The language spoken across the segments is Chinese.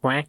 quack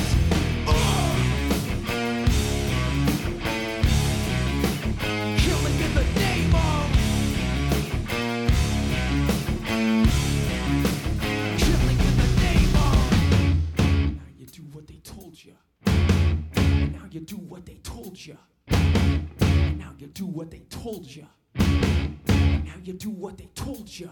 what they told you.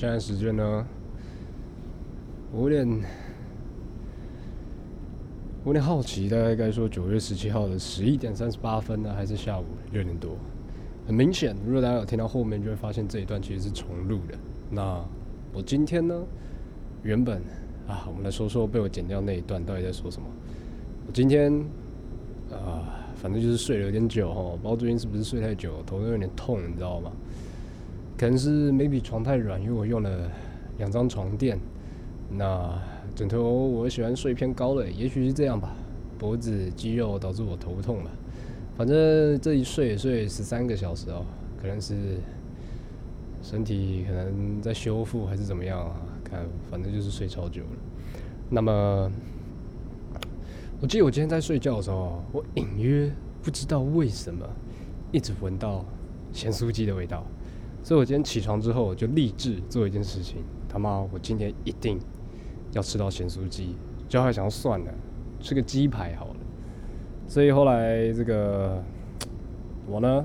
现在时间呢？我有点，我有点好奇，大概该说九月十七号的十一点三十八分呢，还是下午六点多？很明显，如果大家有听到后面，就会发现这一段其实是重录的。那我今天呢，原本啊，我们来说说被我剪掉那一段到底在说什么。我今天啊，反正就是睡了有点久哈，不知道最近是不是睡太久，头都有点痛，你知道吗？可能是 maybe 床太软，因为我用了两张床垫。那枕头我喜欢睡偏高的，也许是这样吧。脖子肌肉导致我头痛吧。反正这一睡也睡十三个小时哦，可能是身体可能在修复还是怎么样啊？看，反正就是睡超久了。那么，我记得我今天在睡觉的时候，我隐约不知道为什么一直闻到咸酥鸡的味道。所以我今天起床之后，我就立志做一件事情。他妈，我今天一定要吃到咸酥鸡。就还想要算了，吃个鸡排好了。所以后来这个我呢，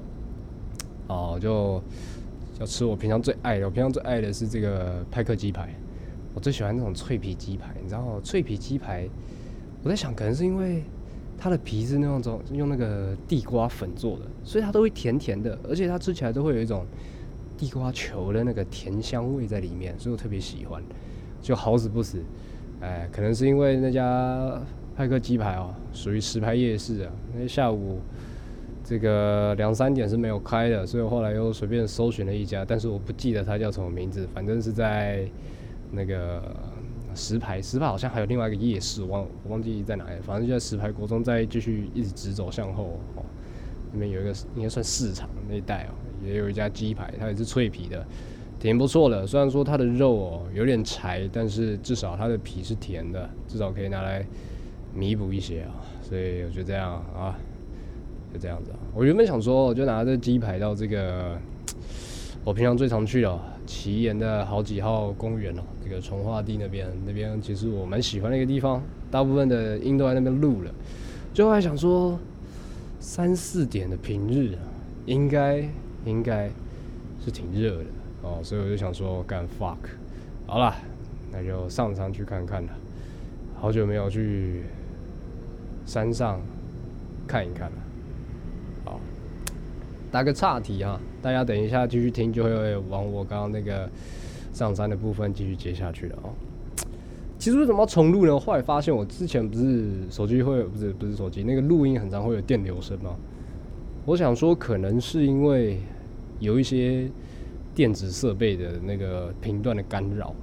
哦，就要吃我平常最爱的。我平常最爱的是这个派克鸡排。我最喜欢那种脆皮鸡排。你知道，脆皮鸡排，我在想，可能是因为它的皮是那种用那个地瓜粉做的，所以它都会甜甜的，而且它吃起来都会有一种。地瓜球的那个甜香味在里面，所以我特别喜欢，就好死不死，哎，可能是因为那家派克鸡排哦，属于石牌夜市啊，那下午这个两三点是没有开的，所以后来又随便搜寻了一家，但是我不记得它叫什么名字，反正是在那个石牌，石牌好像还有另外一个夜市，忘忘记在哪里，反正就在石牌国中，再继续一直直走向后哦，那边有一个应该算市场那一带哦。也有一家鸡排，它也是脆皮的，挺不错的。虽然说它的肉哦有点柴，但是至少它的皮是甜的，至少可以拿来弥补一些啊。所以我就这样啊，就这样子。我原本想说，我就拿这鸡排到这个我平常最常去的奇岩的好几号公园哦，这个从化地那边，那边其实我蛮喜欢的一个地方，大部分的鹰都在那边录了。最后还想说，三四点的平日应该。应该是挺热的哦，所以我就想说干 fuck，好了，那就上山去看看了。好久没有去山上看一看了。好，打个岔题啊，大家等一下继续听，就会往我刚刚那个上山的部分继续接下去了哦。其实为什么要重录呢？后来发现我之前不是手机会不是不是手机那个录音很常会有电流声吗？我想说可能是因为。有一些电子设备的那个频段的干扰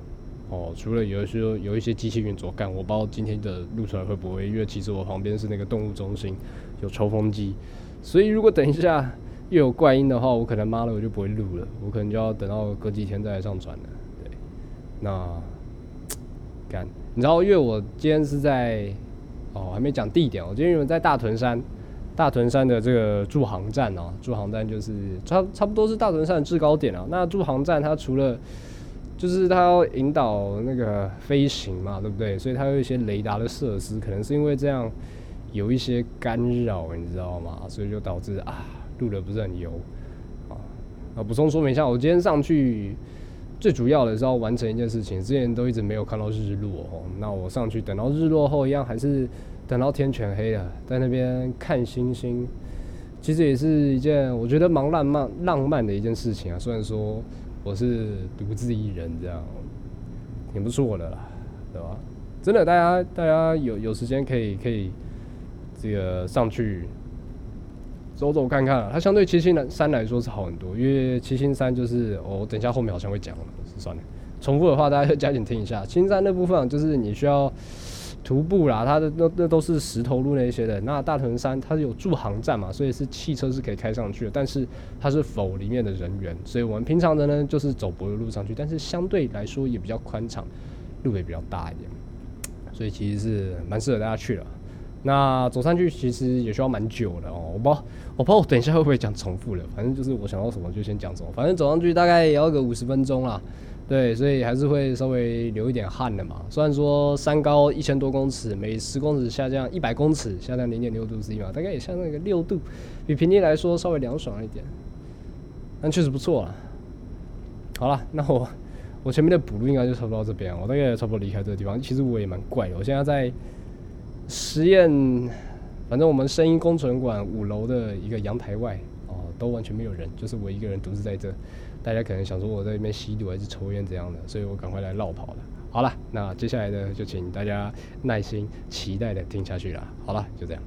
哦，除了有一些有一些机器运作干，我不知道今天的录出来会不会，因为其实我旁边是那个动物中心有抽风机，所以如果等一下又有怪音的话，我可能妈的我就不会录了，我可能就要等到隔几天再来上传了。对，那干，你知道，因为我今天是在哦，还没讲地点，我今天因为在大屯山。大屯山的这个驻航站哦，驻航站就是差差不多是大屯山的制高点啊。那驻航站它除了就是它要引导那个飞行嘛，对不对？所以它有一些雷达的设施，可能是因为这样有一些干扰，你知道吗？所以就导致啊，录的不是很油啊。啊，补充说明一下，我今天上去最主要的是要完成一件事情，之前都一直没有看到日落哦。那我上去等到日落后，一样还是。等到天全黑了，在那边看星星，其实也是一件我觉得蛮浪漫、浪漫的一件事情啊。虽然说我是独自一人，这样挺不错的啦，对吧？真的，大家大家有有时间可以可以这个上去走走看看。它相对七星山来说是好很多，因为七星山就是我等一下后面好像会讲了，算了，重复的话大家加紧听一下。七星山那部分就是你需要。徒步啦，它的那那都是石头路那一些的。那大屯山它是有驻航站嘛，所以是汽车是可以开上去的。但是它是否里面的人员，所以我们平常的呢就是走柏油路上去，但是相对来说也比较宽敞，路也比较大一点，所以其实是蛮适合大家去的。那走上去其实也需要蛮久的哦，我不知道我不知道我等一下会不会讲重复了，反正就是我想到什么就先讲什么，反正走上去大概也要个五十分钟啦。对，所以还是会稍微流一点汗的嘛。虽然说山高一千多公尺，每十公尺下降一百公尺，下降零点六度 C 嘛，大概也下降个六度，比平地来说稍微凉爽一点，但确实不错啊。好了，那我我前面的补录应该就差不多到这边，我大概也差不多离开这个地方。其实我也蛮怪的，我现在在实验，反正我们声音工程馆五楼的一个阳台外哦，都完全没有人，就是我一个人独自在这。大家可能想说我在那边吸毒还是抽烟这样的，所以我赶快来绕跑了。好了，那接下来的就请大家耐心期待的听下去了。好了，就这样。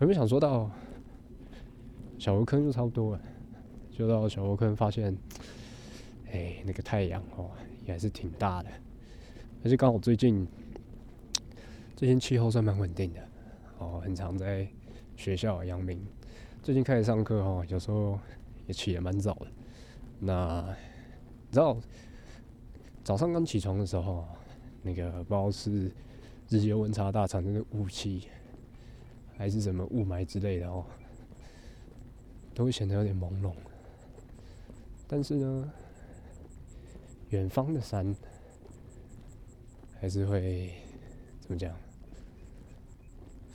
有没有想说到小油坑就差不多了，就到小油坑发现，哎，那个太阳哦也还是挺大的，可是刚好最近 最近气候算蛮稳定的哦，很常在学校阳明。最近开始上课哦，有时候也起得蛮早的。那你知道早上刚起床的时候，那个不知道是日间温差大产生的雾气，还是什么雾霾之类的哦，都会显得有点朦胧。但是呢，远方的山还是会怎么讲？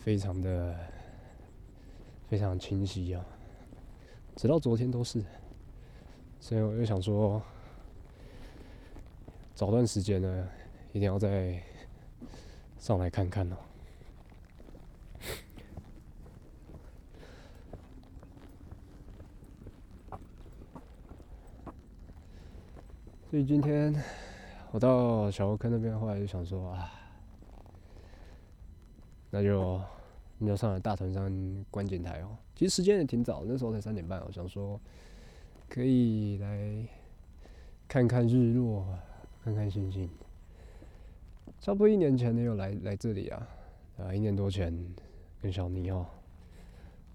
非常的。非常清晰啊，直到昨天都是，所以我就想说，找段时间呢，一定要再上来看看呢。所以今天我到小河坑那边，后来就想说啊，那就。那就上来大屯山观景台哦，其实时间也挺早，那时候才三点半。我想说，可以来看看日落，看看星星。差不多一年前也有来来这里啊，啊，一年多前跟小尼哦，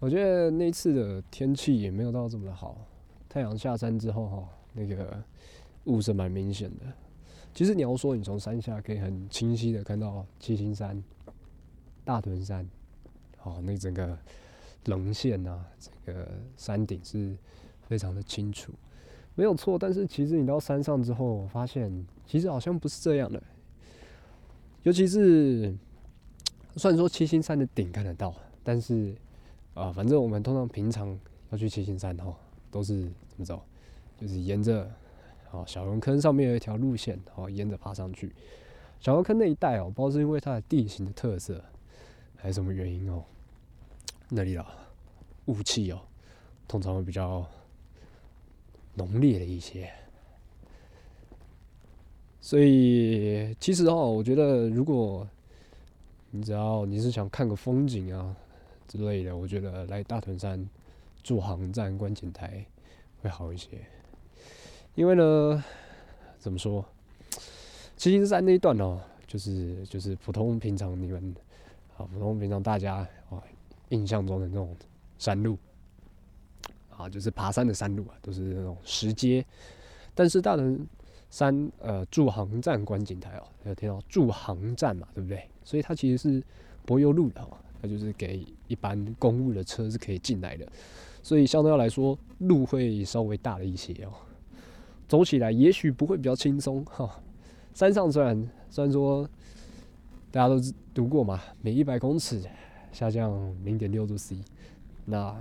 我觉得那次的天气也没有到这么的好，太阳下山之后哈，那个雾是蛮明显的。其实你要说你从山下可以很清晰的看到七星山、大屯山。哦，那整个棱线呐，这个山顶是非常的清楚，没有错。但是其实你到山上之后，发现其实好像不是这样的。尤其是虽然说七星山的顶看得到，但是啊，反正我们通常平常要去七星山哈，都是怎么走？就是沿着哦小龙坑上面有一条路线，哦沿着爬上去。小龙坑那一带哦，不知道是因为它的地形的特色。还是什么原因哦？那里啊，雾气哦，通常会比较浓烈的一些。所以其实哦，我觉得如果你只要你是想看个风景啊之类的，我觉得来大屯山驻航站观景台会好一些。因为呢，怎么说？七星山那一段哦，就是就是普通平常你们。啊，普通平常大家啊印象中的那种山路，啊，就是爬山的山路啊，都是那种石阶。但是大屯山呃驻航站观景台哦，有听到驻航站嘛，对不对？所以它其实是柏油路的哦，它就是给一般公务的车是可以进来的，所以相对来说路会稍微大了一些哦，走起来也许不会比较轻松 哈。山上虽然虽然说。大家都读过嘛？每一百公尺下降零点六度 C，那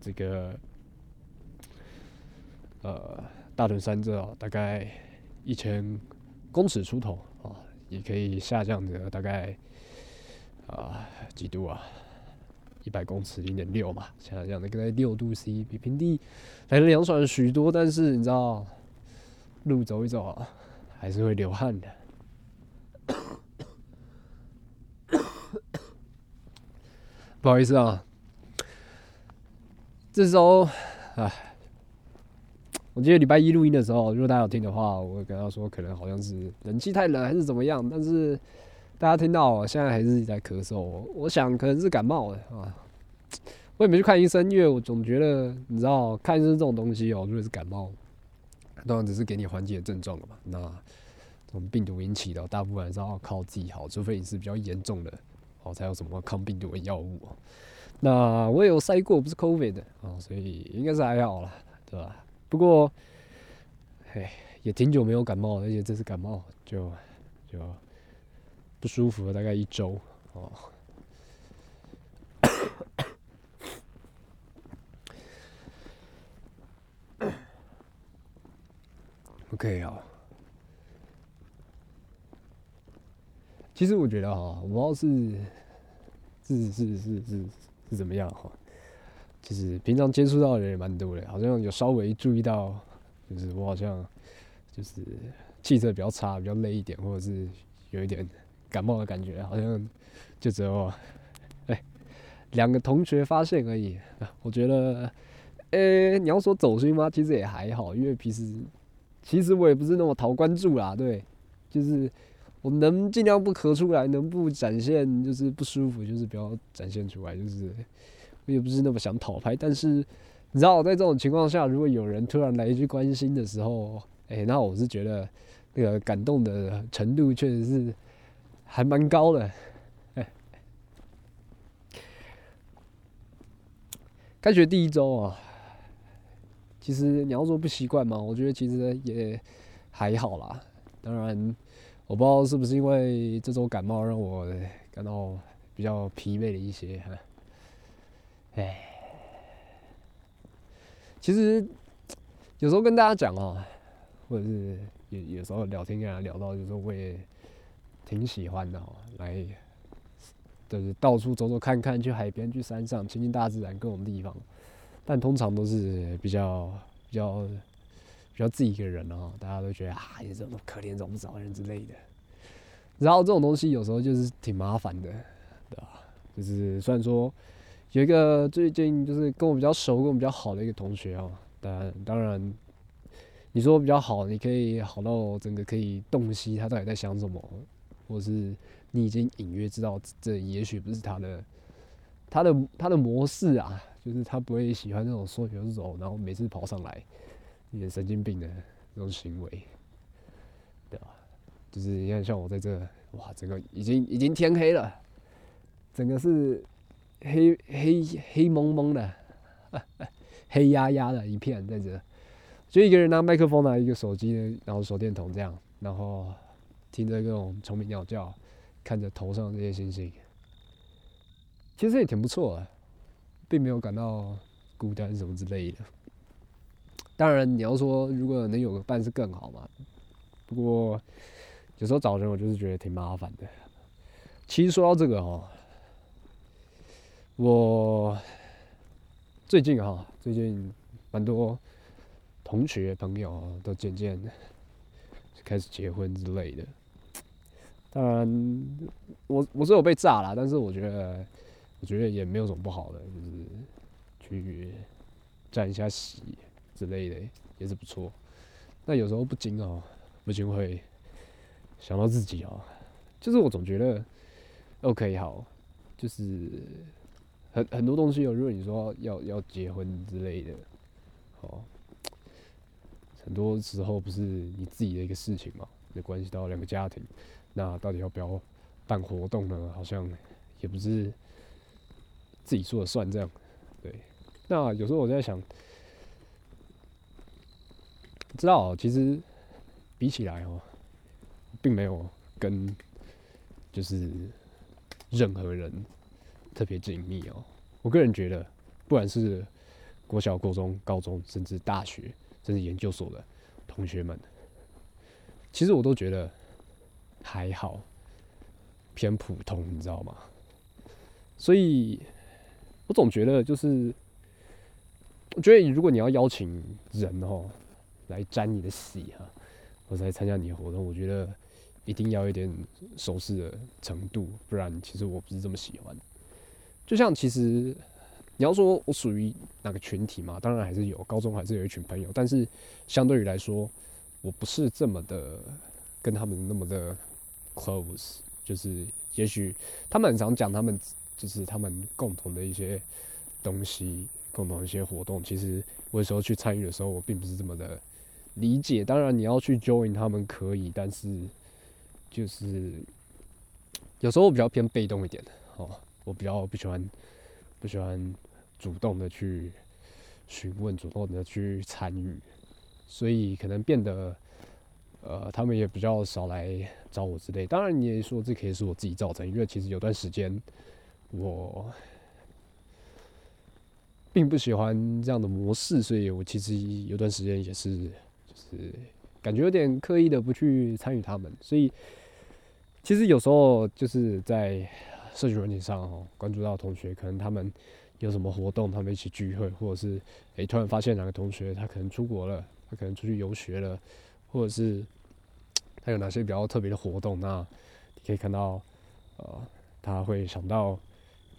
这个呃大屯山这大概一千公尺出头啊，也可以下降的大概啊几度啊？一百公尺零点六嘛，下降的大概六度 C，比平地来的凉爽许多。但是你知道，路走一走，还是会流汗的。不好意思啊，这时候，唉，我记得礼拜一录音的时候，如果大家有听的话，我会跟他说可能好像是冷气太冷还是怎么样，但是大家听到我现在还是在咳嗽，我想可能是感冒了啊。我也没去看医生，因为我总觉得你知道看医生这种东西哦，如果是感冒，当然只是给你缓解症状了嘛。那这种病毒引起的，大部分还是要靠自己好，除非你是比较严重的。哦，才有什么抗病毒的药物那我有塞过，不是 COVID 的啊，所以应该是还好了，对吧？不过，嘿，也挺久没有感冒，而且这次感冒就就不舒服了，大概一周哦。OK 啊。其实我觉得哈，我不知道是是是是是是怎么样哈。其实平常接触到的人也蛮多的，好像有稍微注意到，就是我好像就是气色比较差，比较累一点，或者是有一点感冒的感觉，好像就只有哎两个同学发现而已。我觉得，呃，你要说走心吗？其实也还好，因为平时其实我也不是那么讨关注啦，对，就是我能尽量不咳出来，能不展现就是不舒服，就是不要展现出来，就是我也不是那么想讨拍，但是你知道，在这种情况下，如果有人突然来一句关心的时候，哎、那我是觉得那个感动的程度确实是还蛮高的。开学第一周啊，其实你要说不习惯嘛，我觉得其实也还好啦。当然，我不知道是不是因为这周感冒让我感到比较疲惫了一些。哈哎，其实有时候跟大家讲哦，或者是有有时候聊天跟大家聊到，就是我也挺喜欢的哦，来就是到处走走看看，去海边、去山上亲近大自然各种地方。但通常都是比较比较比较自己一个人哦，大家都觉得啊，你这种可怜找不着人之类的。然后这种东西有时候就是挺麻烦的，对吧？就是虽然说有一个最近就是跟我比较熟、跟我比较好的一个同学哦，当当然你说比较好，你可以好到整个可以洞悉他到底在想什么，或是你已经隐约知道这也许不是他的他的他的模式啊，就是他不会喜欢那种缩球手，然后每次跑上来，有点神经病的那种行为，对吧？就是你看，像我在这，哇，整个已经已经天黑了，整个是黑黑黑蒙蒙的，黑压压的一片在这，就一个人拿麦克风，拿一个手机，然后手电筒这样，然后听着各种虫鸣鸟叫，看着头上这些星星，其实也挺不错的，并没有感到孤单什么之类的。当然，你要说如果能有个伴是更好嘛。不过有时候找人，我就是觉得挺麻烦的。其实说到这个哈，我最近哈，最近蛮多同学朋友都渐渐开始结婚之类的。当然，我我是有被炸啦，但是我觉得，我觉得也没有什么不好的，就是去沾一下喜之类的，也是不错。那有时候不禁哦，不禁会想到自己哦，就是我总觉得，OK 好，就是很很多东西哦，如果你说要要结婚之类的，哦，很多时候不是你自己的一个事情嘛，也关系到两个家庭，那到底要不要办活动呢？好像也不是自己说了算这样，对。那有时候我在想，知道其实比起来哦，并没有跟就是任何人特别紧密哦。我个人觉得，不管是国小、国中、高中，甚至大学，甚至研究所的同学们，其实我都觉得还好，偏普通，你知道吗？所以，我总觉得就是，我觉得如果你要邀请人哦来沾你的喜哈、或者来参加你的活动，我觉得一定要有一点熟识的程度，不然其实我不是这么喜欢。就像其实你要说我属于哪个群体嘛，当然还是有，高中还是有一群朋友，但是相对于来说，我不是这么的跟他们那么的 close，就是也许他们很常讲他们就是他们共同的一些东西，共同一些活动，其实我有时候去参与的时候，我并不是这么的理解。当然你要去 join 他们可以，但是就是有时候我比较偏被动一点哦，我比较不喜欢不喜欢主动的去询问，主动的去参与，所以可能变得呃，他们也比较少来找我之类。当然，你也说这可以是我自己造成，因为其实有段时间我并不喜欢这样的模式，所以我其实有段时间也是就是感觉有点刻意的不去参与他们，所以其实有时候就是在社群软件上哦，关注到同学，可能他们有什么活动，他们一起聚会，或者是诶、突然发现哪个同学他可能出国了，他可能出去游学了，或者是他有哪些比较特别的活动，那你可以看到呃他会想到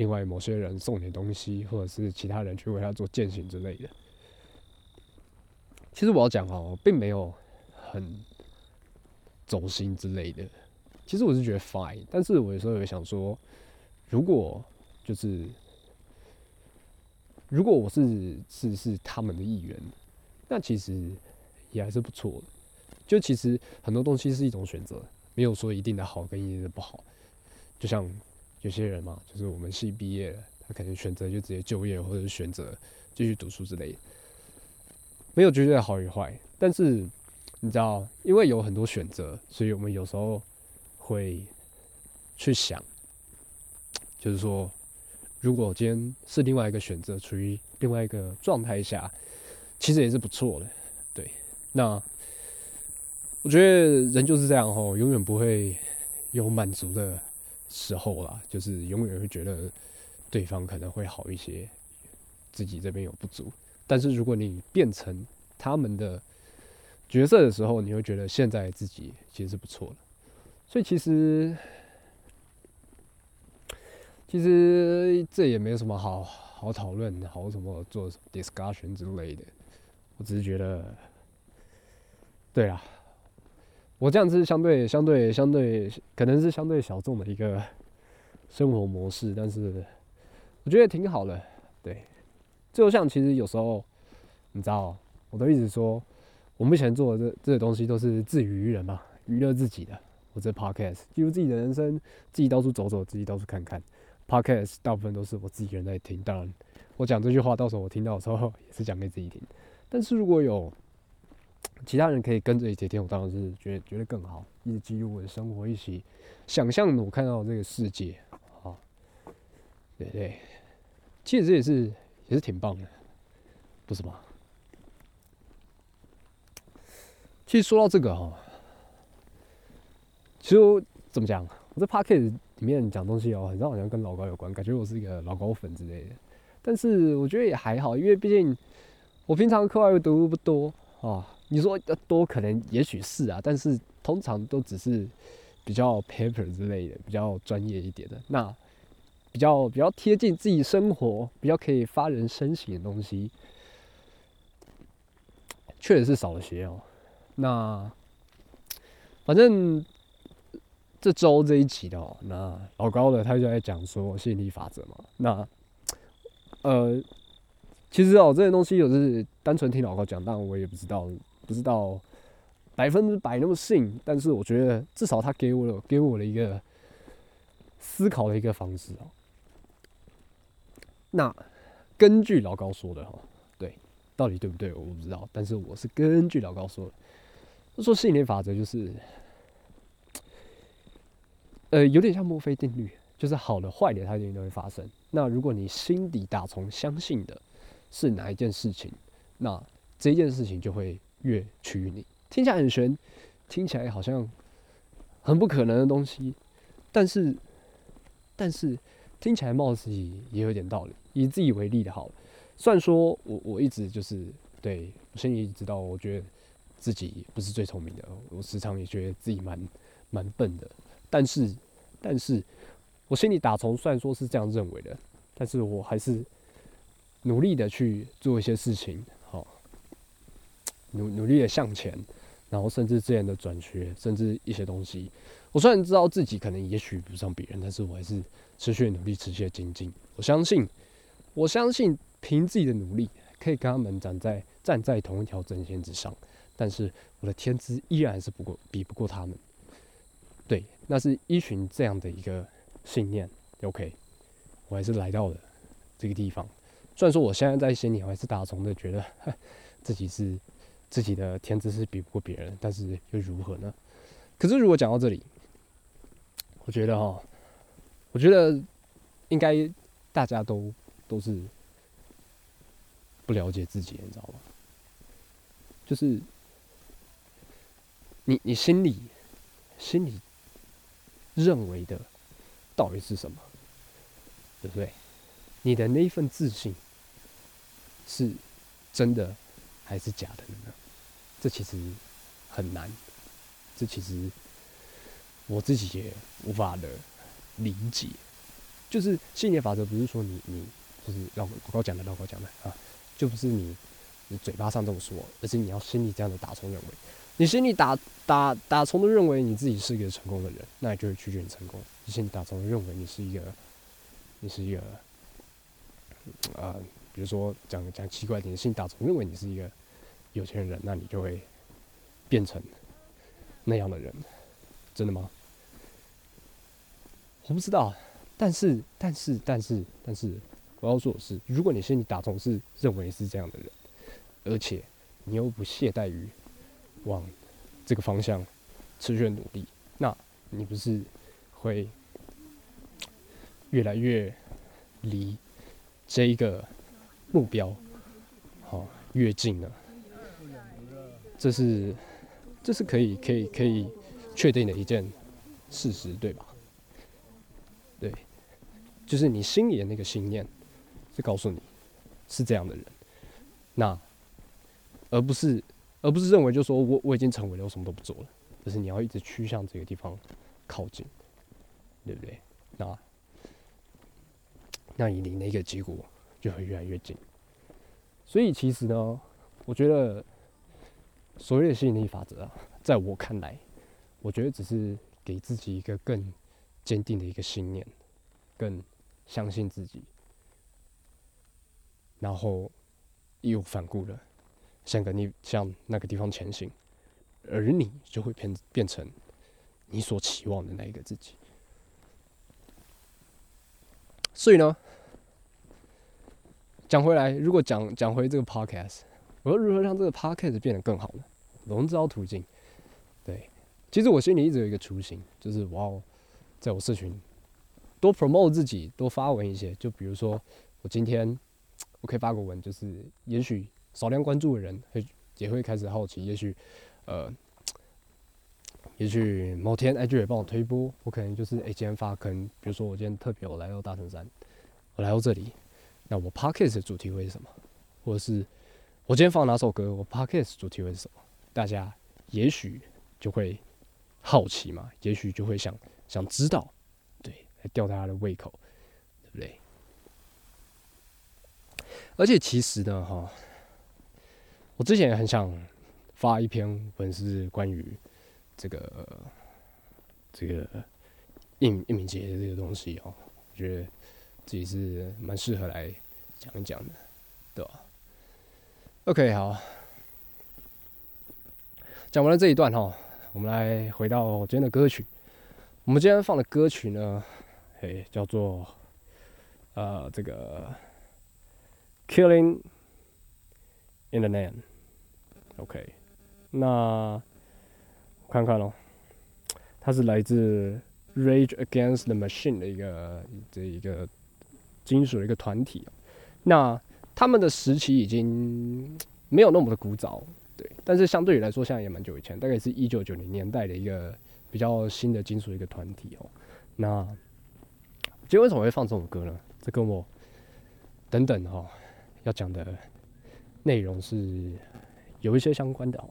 另外某些人送点东西，或者是其他人去为他做践行之类的。其实我要讲哦，并没有很走心之类的。其实我是觉得 fine，但是我有时候也想说，如果就是如果我是是是他们的一员，那其实也还是不错的。就其实很多东西是一种选择，没有说一定的好跟一定的不好。就像有些人嘛，就是我们系毕业了，他可能选择就直接就业，或者是选择继续读书之类的，没有绝对的好与坏。但是你知道，因为有很多选择，所以我们有时候会去想，就是说，如果今天是另外一个选择，处于另外一个状态下，其实也是不错的。对，那我觉得人就是这样哦，永远不会有满足的时候啦，就是永远会觉得对方可能会好一些，自己这边有不足。但是如果你变成他们的角色的时候，你会觉得现在自己其实是不错的。所以其实其实这也没有什么好好讨论，好什么做 discussion 之类的。我只是觉得，对啊，我这样子相对相对相对可能是相对小众的一个 生活模式，但是我觉得挺好的。对，就像其实有时候你知道，我都一直说，我目前做的这这些东西都是自娱于人嘛，娱乐自己的。我这 podcast 记录自己的人生，自己到处走走，自己到处看看。podcast 大部分都是我自己一个人在听，当然我讲这句话，到时候我听到的时候 也是讲给自己听。但是如果有其他人可以跟着一起听，我当然是觉得觉得更好，一起记录我的生活，一起想象我看到这个世界啊，对对，其实这也是也是挺棒的，不是吗？其实说到这个哈，其实我怎么讲，我在 p o c k e 里面讲东西哦，很像好像跟老高有关，感觉我是一个老高粉之类的。但是我觉得也还好，因为毕竟我平常课外读不多啊。你说多可能也许是啊，但是通常都只是比较 paper 之类的，比较专业一点的，那比较比较贴近自己生活，比较可以发人深省的东西，确实是少了些哦。那反正这周这一集的哦，那老高的他就在讲说吸引力法则嘛。那呃，其实哦，这些东西有是单纯听老高讲，但我也不知道，不知道百分之百那么信。但是我觉得至少他给我了给我了一个思考的一个方式哦。那根据老高说的哈，对，到底对不对我不知道，但是我是根据老高说的。他说吸引力法则就是，呃，有点像墨菲定律，就是好的坏的它一定都会发生。那如果你心底打从相信的是哪一件事情，那这件事情就会越趋于你。听起来很玄，听起来好像很不可能的东西，但是但是听起来貌似也有点道理。以自己为例的好，虽然说我我一直就是对我心里知道，我觉得。自己不是最聪明的，我时常也觉得自己蛮蛮笨的。但是，但是我心里打从虽然说是这样认为的，但是我还是努力的去做一些事情，努努力的向前，然后甚至这样的转学，甚至一些东西。我虽然知道自己可能也许比不上别人，但是我还是持续努力，持续的精进。我相信，我相信凭自己的努力，可以跟他们站在站在同一条阵线之上。但是我的天资依然是不过比不过他们，对，那是依循这样的一个信念，OK，我还是来到了这个地方。虽然说我现在在心里我还是打从的觉得 自己是自己的天资是比不过别人，但是又如何呢？可是如果讲到这里，我觉得哈，我觉得应该大家都都是不了解自己，你知道吗？就是。你你心里心里认为的到底是什么？对不对？你的那一份自信是真的还是假的呢？这其实很难，这其实我自己也无法的理解。就是吸引力法则，不是说你你就是老老高讲的，老高讲的啊，就不是你嘴巴上这么说，而是你要心里这样的打从认为，你心里打打打从的认为你自己是一个成功的人，那你就会趋近成功。你心里打从认为你是一个，你是一个，啊、比如说讲讲奇怪一点，心里打从认为你是一个有钱人，那你就会变成那样的人，真的吗？我不知道，但是但是但是但是，我要说的是，如果你心里打从是认为是这样的人，而且你又不懈怠于往这个方向持续努力，那你不是会越来越离这一个目标好、越近了？这是这是可以可以可以确定的一件事实，对吧？对，就是你心里的那个信念是告诉你是这样的人，那而不是而不是认为就说我我已经成为了，我什么都不做了，而是你要一直趋向这个地方靠近，对不对？那那你离那个结果就会越来越近。所以其实呢，我觉得所谓的吸引力法则啊，在我看来，我觉得只是给自己一个更坚定的一个信念，更相信自己，然后义无反顾的向个你向那个地方前行，而你就会变变成你所期望的那一个自己。所以呢，讲回来，如果讲讲回这个 podcast，我要如何让这个 podcast 变得更好呢？笼招途径，对，其实我心里一直有一个雏形，就是我要在我社群多 promote 自己，多发文一些。就比如说，我今天我可以发个文，就是也许少量关注的人会也会开始好奇，也许呃，也许某天 IG 也帮我推播，我可能就是哎、今天发，可能比如说我今天特别我来到大城山，我来到这里，那我 podcast 的主题会是什么？或者是我今天放哪首歌，我 podcast 主题会是什么？大家也许就会好奇嘛，也许就会想想知道，对，来吊大家的胃口，对不对？而且其实呢，哈，我之前也很想发一篇文是关于这个这个应应敏节这个东西哦，我觉得自己是蛮适合来讲一讲的，对吧？OK，好。讲完了这一段哈，我们来回到今天的歌曲。我们今天放的歌曲呢，嘿，叫做呃这个《Killing in the Name》。OK，那我看看咯，它是来自 Rage Against the Machine 的一个这一个金属的一个团体。那他们的时期已经没有那么的古早，但是相对于来说，现在也蛮久以前，大概是一九九零年代的一个比较新的金属一个团体哦。那今天为什么会放这种歌呢？这跟我等等哈、要讲的内容是有一些相关的哦。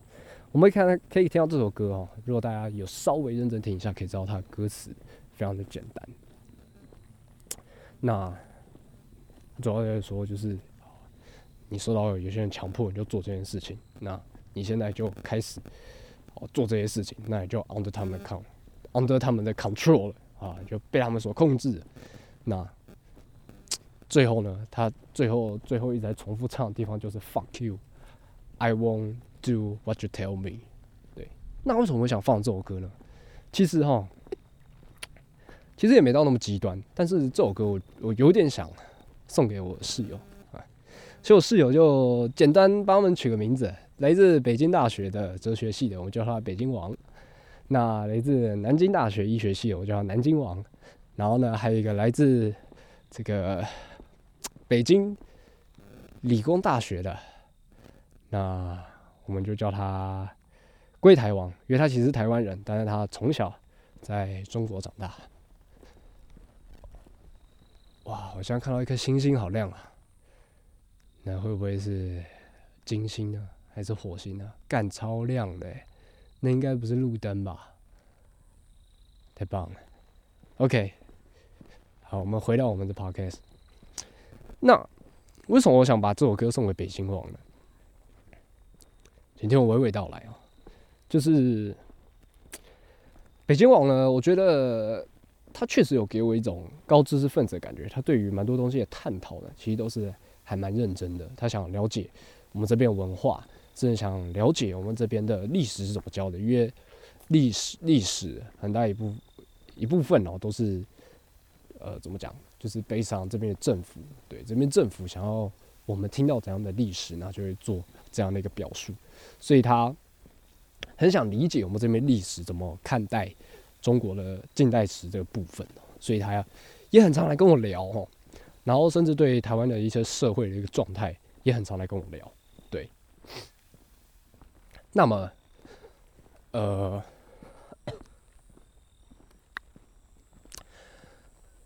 我们可以看可以听到这首歌哦，如果大家有稍微认真听一下，可以知道它的歌词非常的简单。那主要在说就是你受到有些人强迫你就做这件事情，那你现在就开始哦做这些事情，那你就 under 他们的 con under 他们的 control 了啊，就被他们所控制了。那最后呢，他最后最后一直在重复唱的地方就是 fuck you，I won't do what you tell me。对，那为什么我想放这首歌呢？其实哈，其实也没到那么极端，但是这首歌我我有点想送给我室友啊，所以我室友就简单帮他们取个名字，来自北京大学的哲学系的，我们叫他北京王；那来自南京大学医学系的，我叫他南京王。然后呢，还有一个来自这个北京理工大学的，那我们就叫他归台王，因为他其实是台湾人，但是他从小在中国长大。哇，我现在看到一颗星星，好亮啊！那会不会是金星呢？还是火星呢？干超亮的欸，那应该不是路灯吧？太棒了！OK，好，我们回到我们的 Podcast。那为什么我想把这首歌送给北京王呢？请听我娓娓道来啊、就是北京网呢，我觉得它确实有给我一种高知识分子的感觉。他对于蛮多东西的探讨呢，其实都是还蛮认真的。他想了解我们这边文化，真的想了解我们这边的历史是怎么教的。因为历史历史很大一部一部分哦，都是呃怎么讲，就是悲伤这边的政府，对这边政府想要我们听到怎样的历史，那就会做这样的一个表述。所以他很想理解我们这边历史怎么看待中国的近代史这个部分，所以他也很常来跟我聊哦，然后甚至对台湾的一些社会的一个状态也很常来跟我聊。那么呃，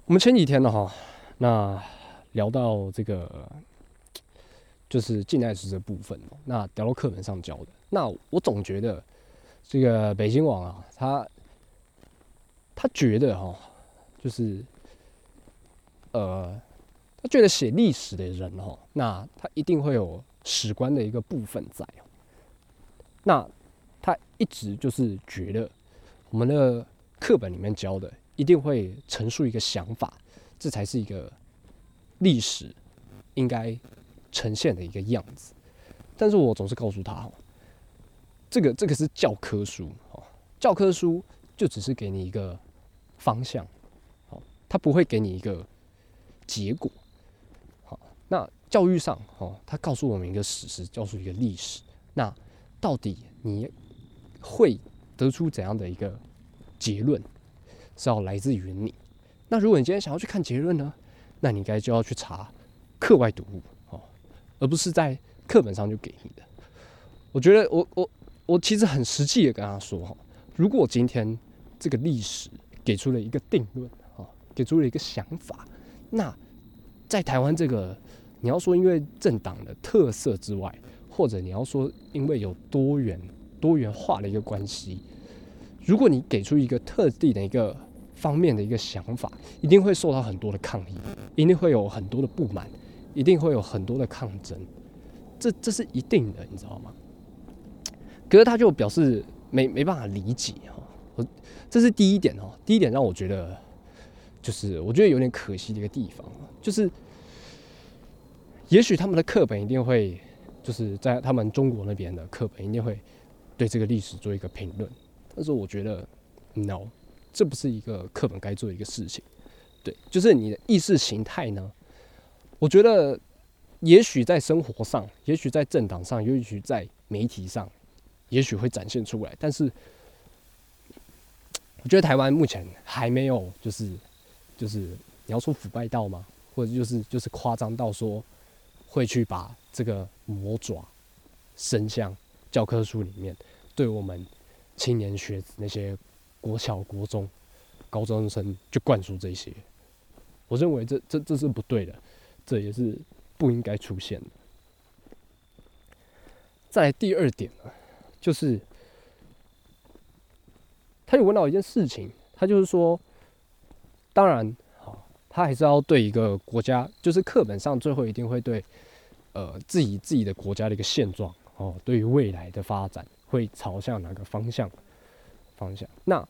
我们前几天呢哈，那聊到这个就是近代史这部分，那聊到课本上教的，那我总觉得这个北京网啊，他他觉得哈，就是呃，他觉得写历史的人哈，那他一定会有史观的一个部分在。那他一直就是觉得我们的课本里面教的一定会陈述一个想法，这才是一个历史应该呈现的一个样子。但是我总是告诉他，这个这个是教科书哦，教科书就只是给你一个方向，好，它不会给你一个结果。好，那教育上哦，它告诉我们一个史实，告诉一个历史，那到底你会得出怎样的一个结论，是要来自于你。那如果你今天想要去看结论呢，那你应该就要去查课外读物哦，而不是在课本上就给你的。我觉得我我我其实很实际的跟他说哈，如果今天这个历史给出了一个定论啊，给出了一个想法，那在台湾这个你要说因为政党的特色之外，或者你要说因为有多元多元化的一个关系，如果你给出一个特定的一个方面的一个想法，一定会受到很多的抗议，一定会有很多的不满，一定会有很多的抗争，这这是一定的，你知道吗？可是他就表示没没办法理解哈，我这是第一点哦，第一点让我觉得就是我觉得有点可惜的一个地方，就是也许他们的课本一定会就是在他们中国那边的课本一定会对这个历史做一个评论，但是我觉得 no，这不是一个课本该做的一个事情，对，就是你的意识形态呢，我觉得也许在生活上，也许在政党上，也许在媒体上。也许会展现出来，但是我觉得台湾目前还没有，就是就是你要说腐败到吗？或者就是就是夸张到说会去把这个魔爪伸向教科书里面，对我们青年学子那些国小、国中、高中生就灌输这些。我认为这这这是不对的，这也是不应该出现的。再第二点呢？就是他有问到一件事情，他就是说，当然，好，他还是要对一个国家，就是课本上最后一定会对，呃，自己自己的国家的一个现状，哦，对于未来的发展会朝向哪个方向方向。那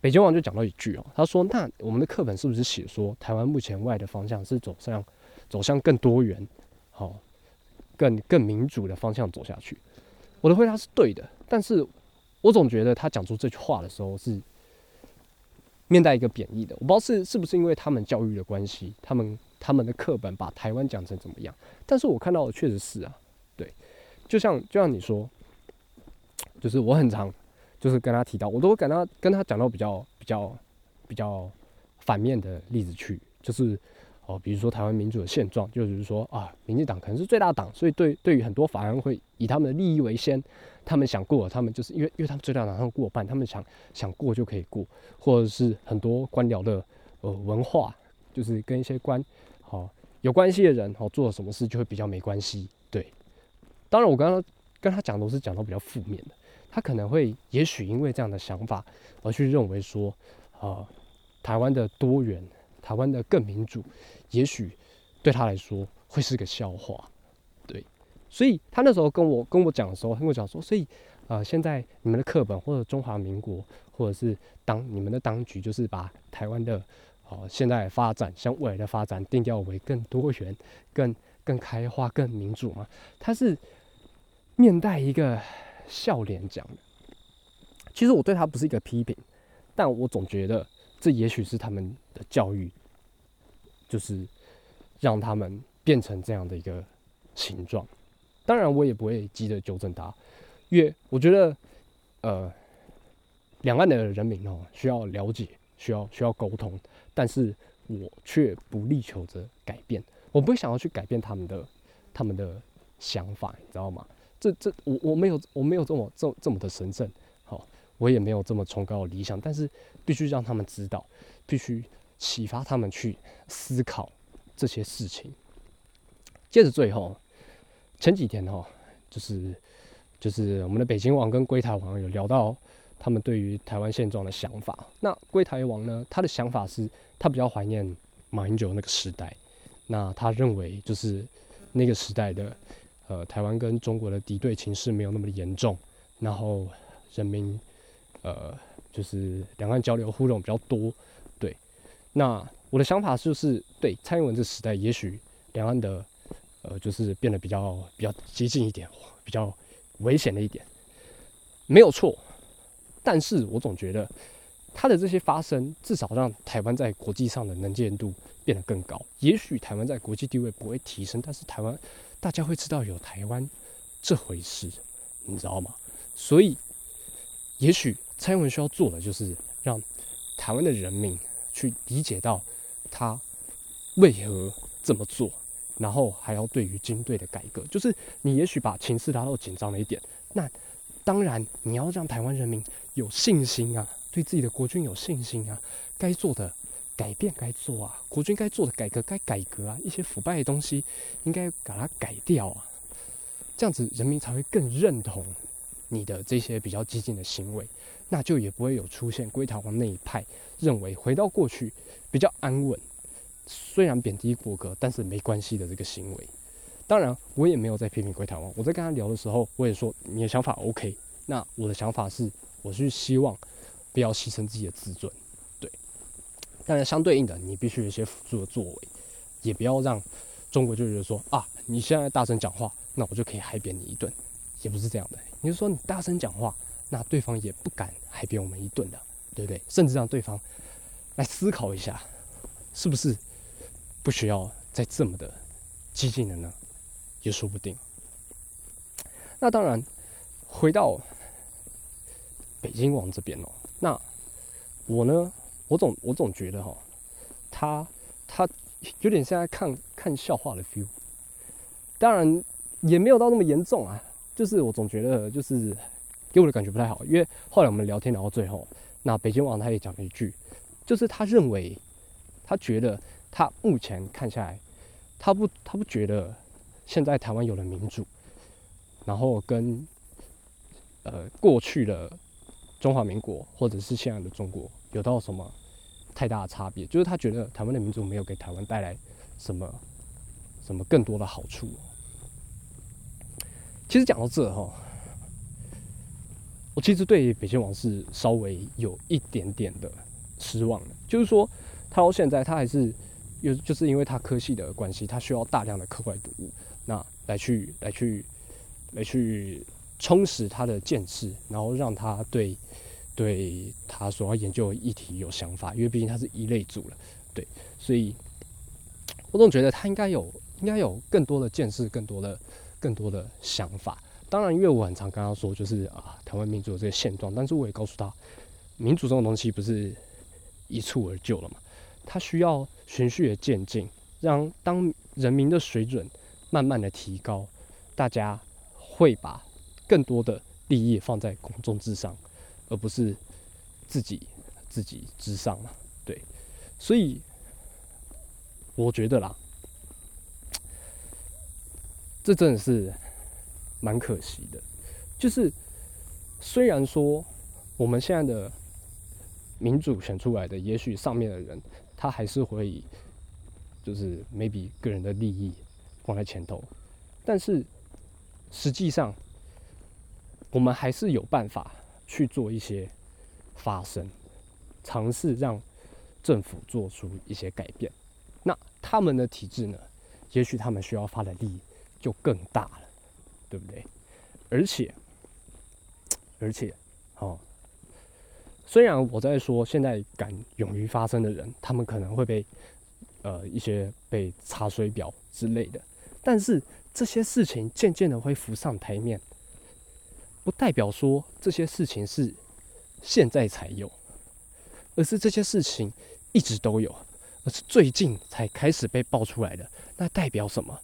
北京王就讲到一句哦，他说：“那我们的课本是不是写说，台湾目前外的方向是走向走向更多元，好，更更民主的方向走下去？”我的回答是对的，但是我总觉得他讲出这句话的时候是面带一个贬义的。我不知道是是不是因为他们教育的关系，他们他们的课本把台湾讲成怎么样？但是我看到的确实是啊，对，就像就像你说，就是我很常就是跟他提到，我都会跟他跟他讲到比较比较比较反面的例子去，就是哦，比如说台湾民主的现状，就是说啊，民进党可能是最大党，所以对对于很多法案会以他们的利益为先，他们想过，他们就是因为因为他们最大党他们过半，他们想想过就可以过，或者是很多官僚的呃文化，就是跟一些官好、有关系的人好、做了什么事就会比较没关系。对，当然我刚刚跟他讲都是讲到比较负面的，他可能会也许因为这样的想法而去认为说，呃，台湾的多元，台湾的更民主，也许对他来说会是个笑话。对，所以他那时候跟我跟我讲的时候，他跟我讲说，所以呃，现在你们的课本或者中华民国，或者是当你们的当局，就是把台湾的哦现在发展，向未来的发展定调为更多元、更更开化、更民主嘛？他是面带一个笑脸讲的。其实我对他不是一个批评，但我总觉得这也许是他们的教育，就是让他们变成这样的一个形状。当然，我也不会急着纠正他，因为我觉得，呃，两岸的人民哦需要了解，需要需要沟通，但是我却不力求着改变，我不会想要去改变他们的他们的想法，你知道吗？这这我我没有我没有这么这这么的神圣，好、我也没有这么崇高的理想，但是必须让他们知道，必须启发他们去思考这些事情。接着最后，前几天哈、就是就是我们的北京王跟龟台王有聊到他们对于台湾现状的想法。那归台王呢，他的想法是他比较怀念马英九那个时代，那他认为就是那个时代的呃台湾跟中国的敌对情势没有那么严重，然后人民呃就是两岸交流互动比较多。对，那我的想法就是对蔡英文这时代，也许两岸的呃就是变得比较比较接近一点，比较危险的一点，没有错。但是我总觉得他的这些发生，至少让台湾在国际上的能见度变得更高。也许台湾在国际地位不会提升，但是台湾大家会知道有台湾这回事，你知道吗？所以，也许蔡英文需要做的就是让台湾的人民去理解到他为何这么做，然后还要对于军队的改革，就是你也许把情势拉到紧张了一点，那当然你要让台湾人民有信心啊，对自己的国军有信心啊，该做的改变该做啊，国军该做的改革该改革啊，一些腐败的东西应该把它改掉啊，这样子人民才会更认同你的这些比较激进的行为，那就也不会有出现归台王那一派认为回到过去比较安稳，虽然贬低国格，但是没关系的这个行为。当然，我也没有在批评龟台湾。我在跟他聊的时候，我也说你的想法 OK。那我的想法是，我是希望不要牺牲自己的自尊，对。当然，相对应的，你必须有一些辅助的作为，也不要让中国就觉得说啊，你现在大声讲话，那我就可以海扁你一顿，也不是这样的。你就说你大声讲话，那对方也不敢海扁我们一顿的，对不对？甚至让对方来思考一下，是不是不需要再这么的激进了呢？也说不定。那当然，回到北京王这边哦，那我呢，我总我总觉得哈、他他有点像在看看笑话的 feel。当然也没有到那么严重啊，就是我总觉得就是给我的感觉不太好，因为后来我们聊天聊到最后，那北京王他也讲了一句，就是他认为他觉得他目前看下来，他不他不觉得现在台湾有了民主，然后跟呃过去的中华民国或者是现在的中国有到什么太大的差别，就是他觉得台湾的民主没有给台湾带来什么什么更多的好处。其实讲到这哈，我其实对北京王是稍微有一点点的失望的，就是说他到现在他还是有，就是因为他科系的关系，他需要大量的课外读物，那来去来去来去充实他的见识，然后让他对对他所要研究的议题有想法，因为毕竟他是一类组了，对，所以我总觉得他应该有应该有更多的见识，更多的更多的想法。当然，因为我很常跟他说，就是啊，台湾民主的这个现状，但是我也告诉他，民主这种东西不是一蹴而就了嘛，它需要循序的渐进，让当人民的水准慢慢的提高，大家会把更多的利益放在公众之上，而不是自己自己之上嘛。对，所以我觉得啦，这真的是蛮可惜的。就是虽然说我们现在的民主选出来的，也许上面的人他还是会就是 maybe 个人的利益放在前头，但是实际上我们还是有办法去做一些发声，尝试让政府做出一些改变。那他们的体制呢？也许他们需要发的力就更大了，对不对？而且，而且，哦，虽然我在说现在敢勇于发声的人，他们可能会被呃一些被查水表之类的，但是这些事情渐渐的会浮上台面，不代表说这些事情是现在才有，而是这些事情一直都有，而是最近才开始被爆出来的。那代表什么？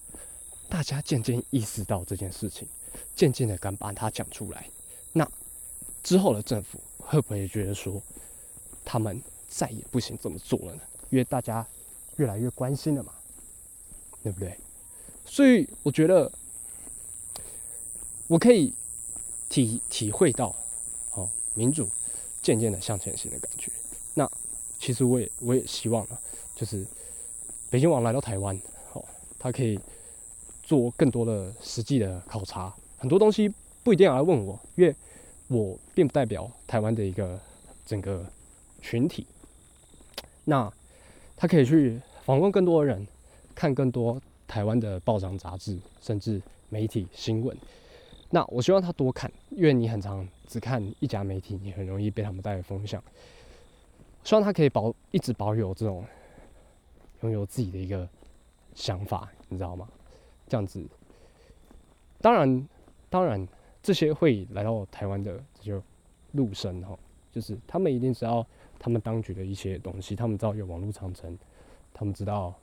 大家渐渐意识到这件事情，渐渐的敢把它讲出来。那之后的政府会不会觉得说，他们再也不行这么做了呢？因为大家越来越关心了嘛，对不对？所以我觉得我可以体体会到，哦，民主渐渐的向前行的感觉。那其实我也我也希望啊，就是北京网来到台湾。他可以做更多的实际的考察，很多东西不一定要来问我，因为我并不代表台湾的一个整个群体。那他可以去访问更多的人，看更多台湾的报章杂志，甚至媒体新闻。那我希望他多看，因为你很常只看一家媒体，你很容易被他们带来风向。希望他可以保一直保有这种拥有自己的一个。想法，你知道吗？这样子，当然，当然，这些会来到台湾的这些陆生哈，就是他们一定知道他们当局的一些东西，他们知道有网络长城，他们知道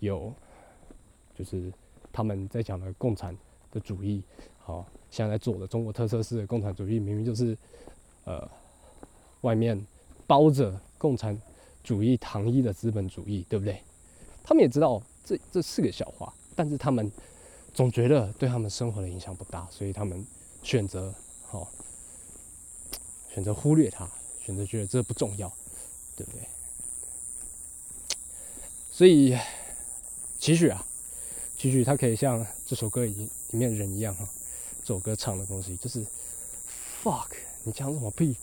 有，就是他们在讲的共产的主义，好，现在在做的中国特色式的共产主义，明明就是呃，外面包着共产主义糖衣的资本主义，对不对？他们也知道这这是个笑话，但是他们总觉得对他们生活的影响不大，所以他们选择好选择忽略它，选择觉得这不重要，对不对？所以，其实啊，期许他可以像这首歌里里面的人一样哈，这首歌唱的东西就是 fuck，你讲什么屁？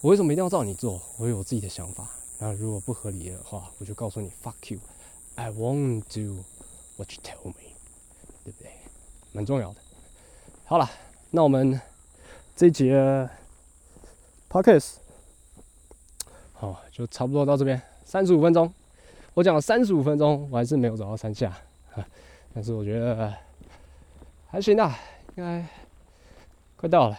我为什么一定要照你做？我有我自己的想法，然后如果不合理的话，我就告诉你 fuck you。I won't do what you tell me，对不对？蛮重要的。好了，那我们这节 pockets 好就差不多到这边，三十五分钟。我讲了三十五分钟，我还是没有找到山下啊。但是我觉得还行啊，应该快到了，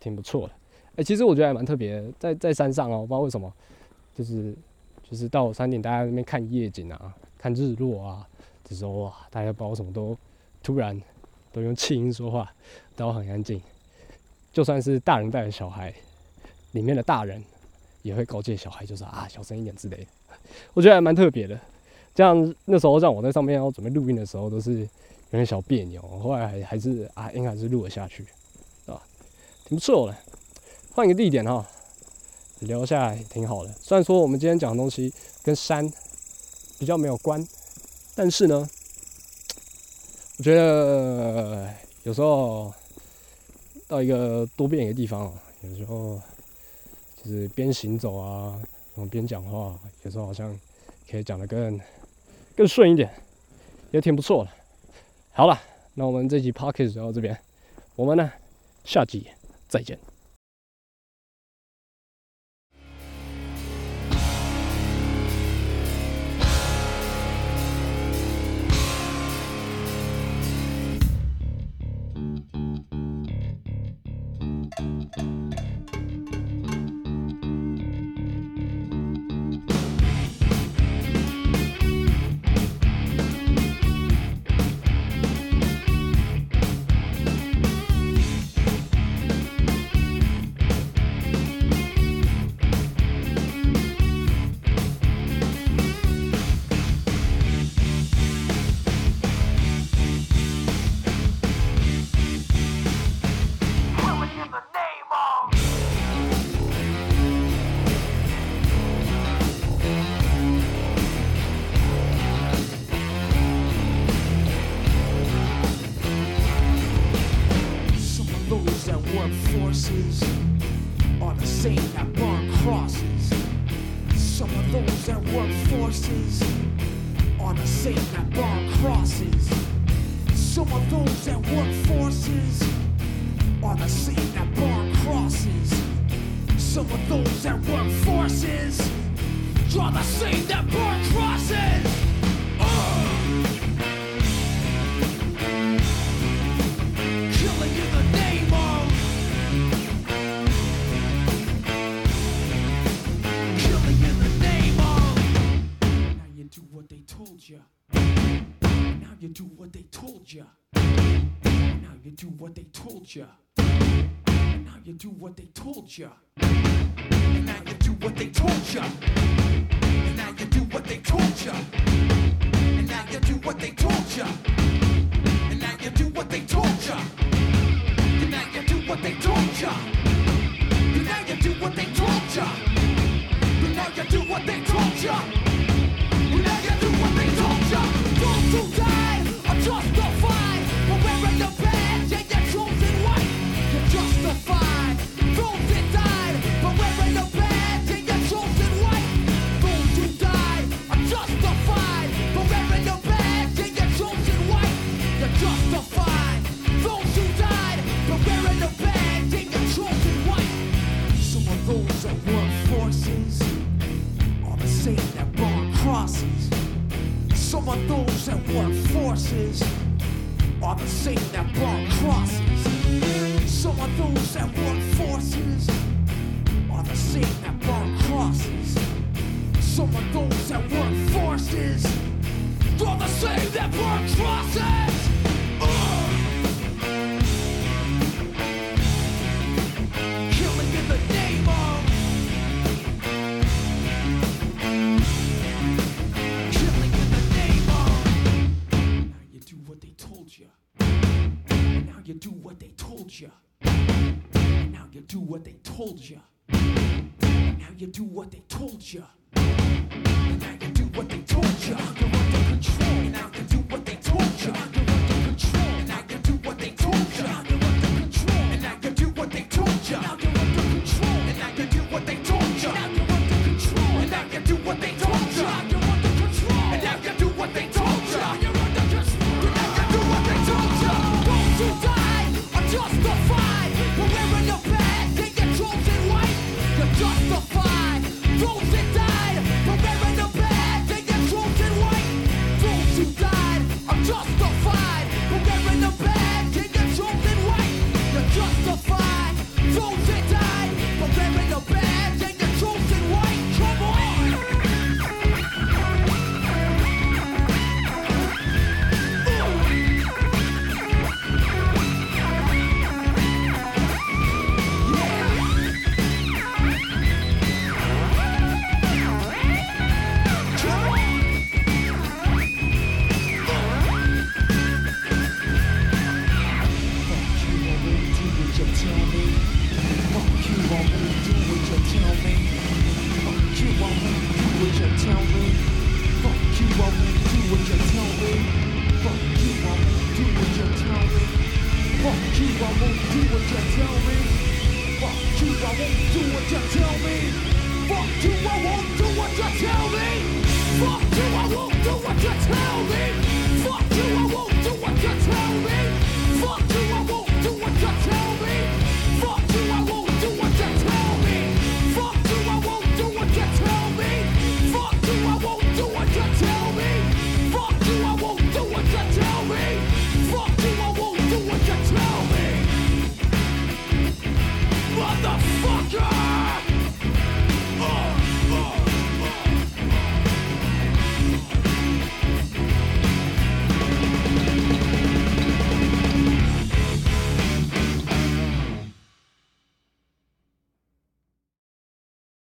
挺不错的。哎，其实我觉得还蛮特别，在在山上哦，不知道为什么，就是。就是到山顶，大家那边看夜景啊，看日落啊，这时候哇，大家不知道什么都突然都用气音说话，都很安静。就算是大人带着小孩，里面的大人也会告诫小孩，就是啊，小声一点之类的。我觉得还蛮特别的。这样那时候让我在上面要准备录音的时候，都是有点小别扭。后来还还是啊，应该还是录了下去，啊，挺不错的。换一个地点哈。留下来挺好的。虽然说我们今天讲的东西跟山比较没有关，但是呢，我觉得有时候到一个多变一个地方，有时候就是边行走啊，然后边讲话，有时候好像可以讲得更更顺一点，也挺不错的。好了，那我们这集 p o c k e t 就到这边，我们呢下集再见。